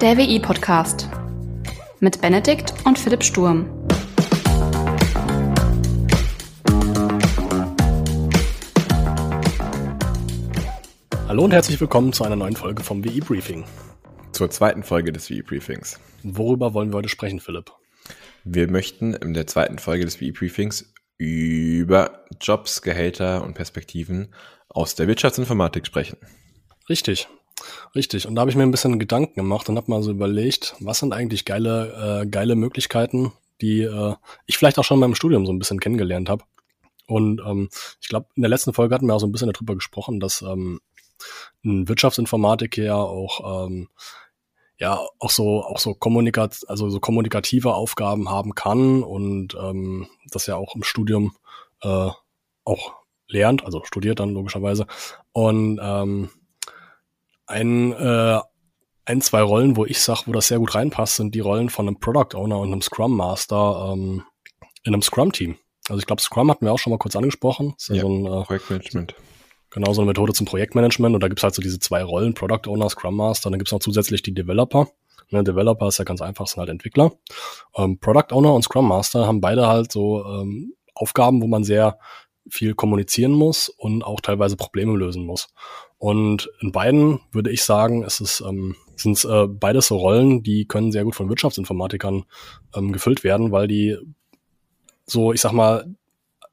Der WI-Podcast mit Benedikt und Philipp Sturm. Hallo und herzlich willkommen zu einer neuen Folge vom WI-Briefing. Zur zweiten Folge des WI-Briefings. Worüber wollen wir heute sprechen, Philipp? Wir möchten in der zweiten Folge des WI-Briefings über Jobs, Gehälter und Perspektiven aus der Wirtschaftsinformatik sprechen. Richtig. Richtig. Und da habe ich mir ein bisschen Gedanken gemacht und habe mal so überlegt, was sind eigentlich geile, äh, geile Möglichkeiten, die äh, ich vielleicht auch schon in meinem Studium so ein bisschen kennengelernt habe. Und ähm, ich glaube, in der letzten Folge hatten wir auch so ein bisschen darüber gesprochen, dass ähm, ein Wirtschaftsinformatiker ja auch ähm, ja auch so auch so kommunikat also so kommunikative Aufgaben haben kann und ähm, das ja auch im Studium äh, auch lernt, also studiert dann logischerweise. Und ähm, ein, äh, ein, zwei Rollen, wo ich sage, wo das sehr gut reinpasst, sind die Rollen von einem Product Owner und einem Scrum Master ähm, in einem Scrum-Team. Also ich glaube, Scrum hatten wir auch schon mal kurz angesprochen. Das ist ja, so ein äh, Projektmanagement. Genau, so eine Methode zum Projektmanagement. Und da gibt's halt so diese zwei Rollen, Product Owner, Scrum Master. Und dann gibt's noch zusätzlich die Developer. Ne, Developer ist ja ganz einfach, sind halt Entwickler. Ähm, Product Owner und Scrum Master haben beide halt so ähm, Aufgaben, wo man sehr viel kommunizieren muss und auch teilweise Probleme lösen muss. Und in beiden würde ich sagen, es ist, ähm, sind äh, beides so Rollen, die können sehr gut von Wirtschaftsinformatikern ähm, gefüllt werden, weil die so, ich sag mal,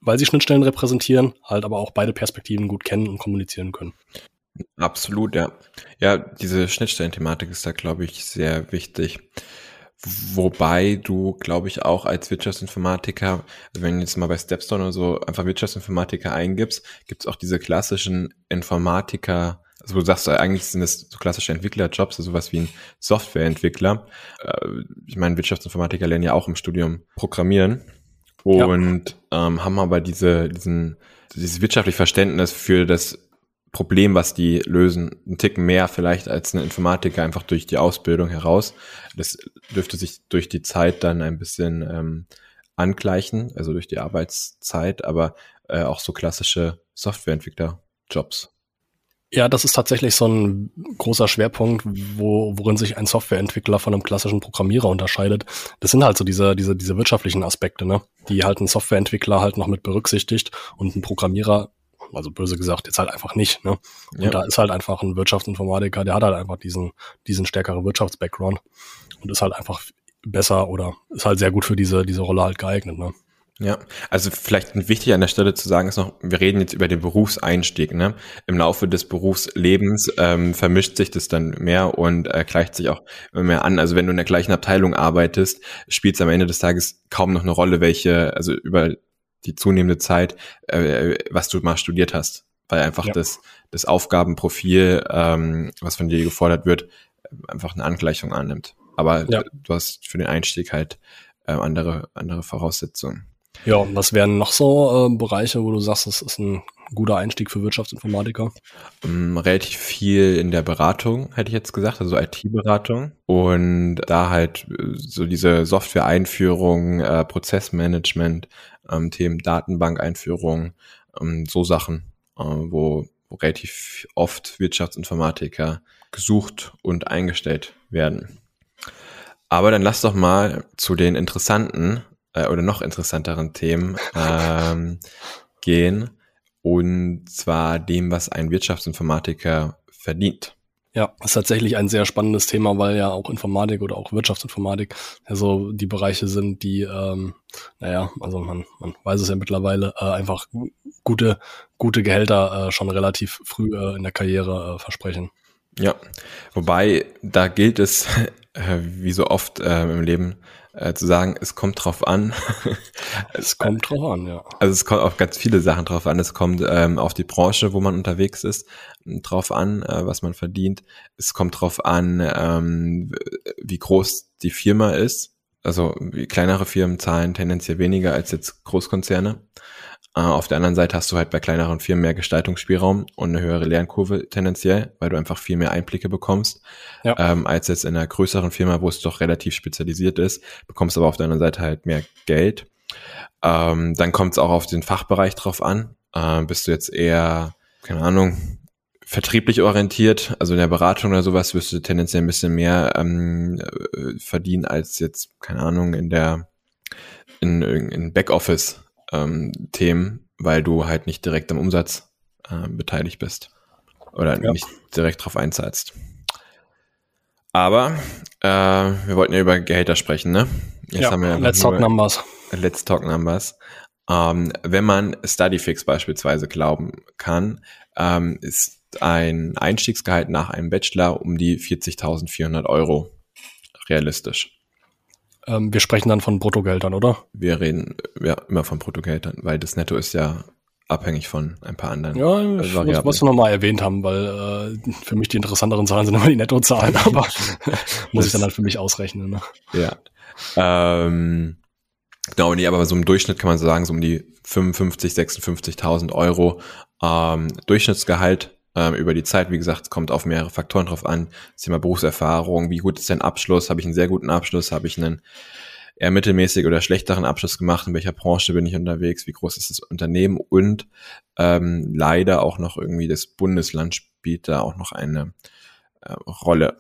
weil sie Schnittstellen repräsentieren, halt aber auch beide Perspektiven gut kennen und kommunizieren können. Absolut, ja. Ja, diese Schnittstellenthematik ist da, glaube ich, sehr wichtig. Wobei du, glaube ich, auch als Wirtschaftsinformatiker, wenn du jetzt mal bei Stepstone oder so einfach Wirtschaftsinformatiker eingibst, gibt es auch diese klassischen Informatiker, also du sagst, eigentlich sind das so klassische Entwicklerjobs, also sowas wie ein Softwareentwickler. Äh, ich meine, Wirtschaftsinformatiker lernen ja auch im Studium Programmieren und ja. ähm, haben aber diese, diesen, dieses wirtschaftliche Verständnis für das Problem, was die lösen, ein Ticken mehr vielleicht als ein Informatiker einfach durch die Ausbildung heraus. Das dürfte sich durch die Zeit dann ein bisschen ähm, angleichen, also durch die Arbeitszeit, aber äh, auch so klassische Softwareentwickler-Jobs. Ja, das ist tatsächlich so ein großer Schwerpunkt, wo, worin sich ein Softwareentwickler von einem klassischen Programmierer unterscheidet. Das sind halt so diese, diese, diese wirtschaftlichen Aspekte, ne? die halt ein Softwareentwickler halt noch mit berücksichtigt und ein Programmierer also böse gesagt, jetzt halt einfach nicht. Ne? Und ja. da ist halt einfach ein Wirtschaftsinformatiker, der hat halt einfach diesen, diesen stärkeren Wirtschaftsbackground und ist halt einfach besser oder ist halt sehr gut für diese, diese Rolle halt geeignet. Ne? Ja, also vielleicht wichtig an der Stelle zu sagen ist noch, wir reden jetzt über den Berufseinstieg. Ne? Im Laufe des Berufslebens ähm, vermischt sich das dann mehr und äh, gleicht sich auch immer mehr an. Also wenn du in der gleichen Abteilung arbeitest, spielt es am Ende des Tages kaum noch eine Rolle, welche, also über die zunehmende Zeit, äh, was du mal studiert hast, weil einfach ja. das, das Aufgabenprofil, ähm, was von dir gefordert wird, einfach eine Angleichung annimmt. Aber ja. du hast für den Einstieg halt äh, andere, andere Voraussetzungen. Ja, und was wären noch so äh, Bereiche, wo du sagst, das ist ein guter Einstieg für Wirtschaftsinformatiker? Um, ähm, relativ viel in der Beratung, hätte ich jetzt gesagt, also IT-Beratung. Und da halt äh, so diese Software-Einführung, äh, Prozessmanagement, ähm, Themen Datenbankeinführung, ähm, so Sachen, äh, wo, wo relativ oft Wirtschaftsinformatiker gesucht und eingestellt werden. Aber dann lass doch mal zu den interessanten äh, oder noch interessanteren Themen ähm, gehen. Und zwar dem, was ein Wirtschaftsinformatiker verdient. Ja, ist tatsächlich ein sehr spannendes Thema, weil ja auch Informatik oder auch Wirtschaftsinformatik also die Bereiche sind, die, ähm, naja, also man, man weiß es ja mittlerweile, äh, einfach gute, gute Gehälter äh, schon relativ früh äh, in der Karriere äh, versprechen. Ja, wobei da gilt es, äh, wie so oft äh, im Leben, äh, zu sagen, es kommt drauf an. es kommt drauf an, ja. Also es kommt auf ganz viele Sachen drauf an. Es kommt ähm, auf die Branche, wo man unterwegs ist, drauf an, äh, was man verdient. Es kommt drauf an, ähm, wie groß die Firma ist. Also kleinere Firmen zahlen tendenziell weniger als jetzt Großkonzerne. Äh, auf der anderen Seite hast du halt bei kleineren Firmen mehr Gestaltungsspielraum und eine höhere Lernkurve tendenziell, weil du einfach viel mehr Einblicke bekommst, ja. ähm, als jetzt in einer größeren Firma, wo es doch relativ spezialisiert ist, bekommst aber auf der anderen Seite halt mehr Geld. Ähm, dann kommt es auch auf den Fachbereich drauf an. Äh, bist du jetzt eher, keine Ahnung, vertrieblich orientiert, also in der Beratung oder sowas, wirst du tendenziell ein bisschen mehr ähm, äh, verdienen als jetzt, keine Ahnung, in der in, in Backoffice-Themen, ähm, weil du halt nicht direkt am Umsatz äh, beteiligt bist oder ja. nicht direkt drauf einzahlst. Aber äh, wir wollten ja über Gehälter sprechen, ne? Jetzt ja, haben wir let's talk numbers. Let's talk numbers. Ähm, wenn man Studyfix beispielsweise glauben kann, ähm, ist ein Einstiegsgehalt nach einem Bachelor um die 40.400 Euro realistisch. Ähm, wir sprechen dann von Bruttogehältern, oder? Wir reden ja immer von Bruttogehältern, weil das Netto ist ja abhängig von ein paar anderen. Ja, ich muss, was wir nochmal erwähnt haben, weil äh, für mich die interessanteren Zahlen sind immer die Nettozahlen, aber muss ich dann halt für mich ausrechnen. Ne? Ja. Ähm, genau, nee, aber so im Durchschnitt kann man so sagen, so um die 55, 56.000 Euro ähm, Durchschnittsgehalt ähm, über die Zeit. Wie gesagt, es kommt auf mehrere Faktoren drauf an. Das Thema Berufserfahrung, wie gut ist dein Abschluss? Habe ich einen sehr guten Abschluss? Habe ich einen eher mittelmäßig oder schlechteren Abschluss gemacht? In welcher Branche bin ich unterwegs? Wie groß ist das Unternehmen? Und ähm, leider auch noch irgendwie das Bundesland spielt da auch noch eine äh, Rolle.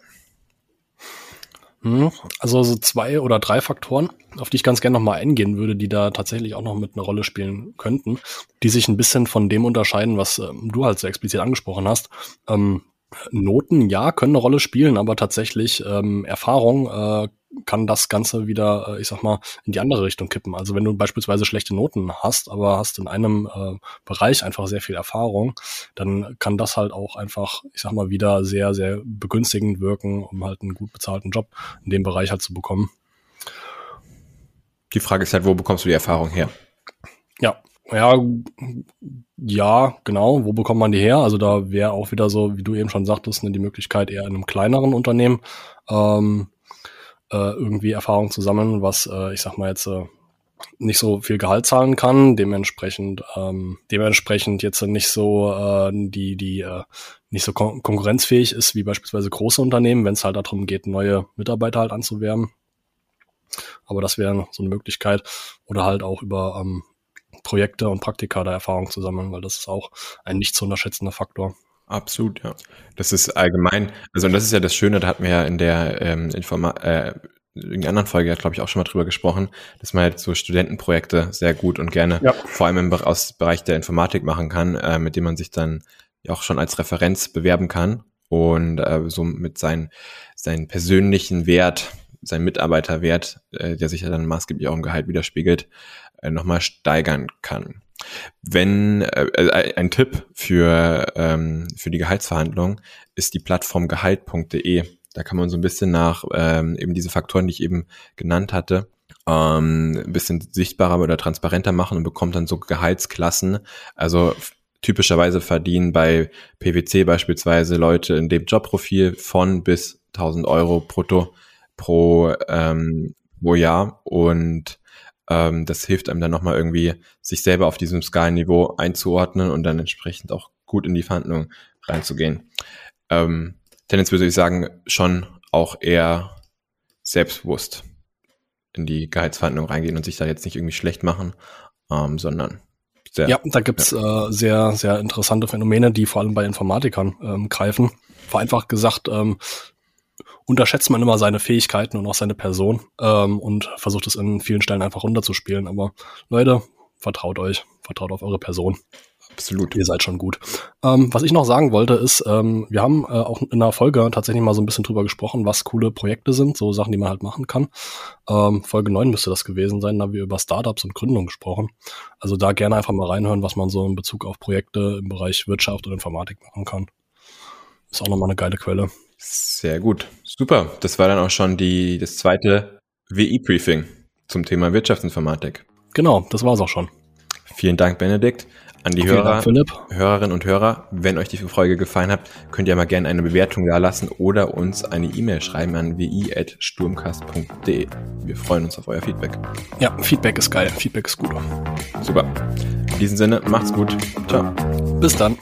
Hm, also so zwei oder drei Faktoren, auf die ich ganz gerne nochmal eingehen würde, die da tatsächlich auch noch mit einer Rolle spielen könnten, die sich ein bisschen von dem unterscheiden, was ähm, du halt so explizit angesprochen hast. Ähm, Noten, ja, können eine Rolle spielen, aber tatsächlich ähm, Erfahrung äh, kann das Ganze wieder, äh, ich sag mal, in die andere Richtung kippen. Also wenn du beispielsweise schlechte Noten hast, aber hast in einem äh, Bereich einfach sehr viel Erfahrung, dann kann das halt auch einfach, ich sag mal, wieder sehr, sehr begünstigend wirken, um halt einen gut bezahlten Job in dem Bereich halt zu bekommen. Die Frage ist halt, wo bekommst du die Erfahrung her? Ja, ja, ja, genau. Wo bekommt man die her? Also da wäre auch wieder so, wie du eben schon sagtest, ne, die Möglichkeit eher in einem kleineren Unternehmen ähm, äh, irgendwie Erfahrung zu sammeln, was äh, ich sag mal jetzt äh, nicht so viel Gehalt zahlen kann, dementsprechend ähm, dementsprechend jetzt nicht so äh, die die äh, nicht so kon konkurrenzfähig ist wie beispielsweise große Unternehmen, wenn es halt darum geht, neue Mitarbeiter halt anzuwerben. Aber das wäre so eine Möglichkeit oder halt auch über ähm, Projekte und Praktika da Erfahrung zu sammeln, weil das ist auch ein nicht zu unterschätzender Faktor. Absolut, ja. Das ist allgemein, also und das ist ja das Schöne, da hatten wir ja in der ähm, Informa äh, in der anderen Folge, glaube ich, auch schon mal drüber gesprochen, dass man halt so Studentenprojekte sehr gut und gerne, ja. vor allem im aus Bereich der Informatik machen kann, äh, mit dem man sich dann auch schon als Referenz bewerben kann und äh, so mit seinen, seinen persönlichen Wert, seinen Mitarbeiterwert, äh, der sich ja dann maßgeblich auch im Gehalt widerspiegelt, äh, nochmal steigern kann. Wenn äh, äh, ein Tipp für, ähm, für die Gehaltsverhandlung ist die Plattform gehalt.de. Da kann man so ein bisschen nach ähm, eben diese Faktoren, die ich eben genannt hatte, ähm, ein bisschen sichtbarer oder transparenter machen und bekommt dann so Gehaltsklassen. Also typischerweise verdienen bei PwC beispielsweise Leute in dem Jobprofil von bis 1000 Euro brutto pro, ähm, pro Jahr und ähm, das hilft einem dann nochmal irgendwie, sich selber auf diesem Skalenniveau einzuordnen und dann entsprechend auch gut in die Verhandlung reinzugehen. Ähm, tendenziell würde ich sagen, schon auch eher selbstbewusst in die Gehaltsverhandlung reingehen und sich da jetzt nicht irgendwie schlecht machen, ähm, sondern sehr, ja, da gibt's ja. äh, sehr, sehr interessante Phänomene, die vor allem bei Informatikern ähm, greifen. Vereinfacht gesagt, ähm, unterschätzt man immer seine Fähigkeiten und auch seine Person ähm, und versucht es in vielen Stellen einfach runterzuspielen. Aber Leute, vertraut euch, vertraut auf eure Person. Absolut. Ihr seid schon gut. Ähm, was ich noch sagen wollte, ist, ähm, wir haben äh, auch in der Folge tatsächlich mal so ein bisschen drüber gesprochen, was coole Projekte sind, so Sachen, die man halt machen kann. Ähm, Folge 9 müsste das gewesen sein, da haben wir über Startups und Gründung gesprochen. Also da gerne einfach mal reinhören, was man so in Bezug auf Projekte im Bereich Wirtschaft und Informatik machen kann. Ist auch nochmal eine geile Quelle. Sehr gut. Super. Das war dann auch schon die, das zweite WI-Briefing zum Thema Wirtschaftsinformatik. Genau, das war's auch schon. Vielen Dank, Benedikt. An die Hörer, Dank, Hörerinnen und Hörer, wenn euch die Folge gefallen hat, könnt ihr mal gerne eine Bewertung da lassen oder uns eine E-Mail schreiben an wi.sturmcast.de. Wir freuen uns auf euer Feedback. Ja, Feedback ist geil. Feedback ist gut. Super. In diesem Sinne, macht's gut. Ciao. Bis dann.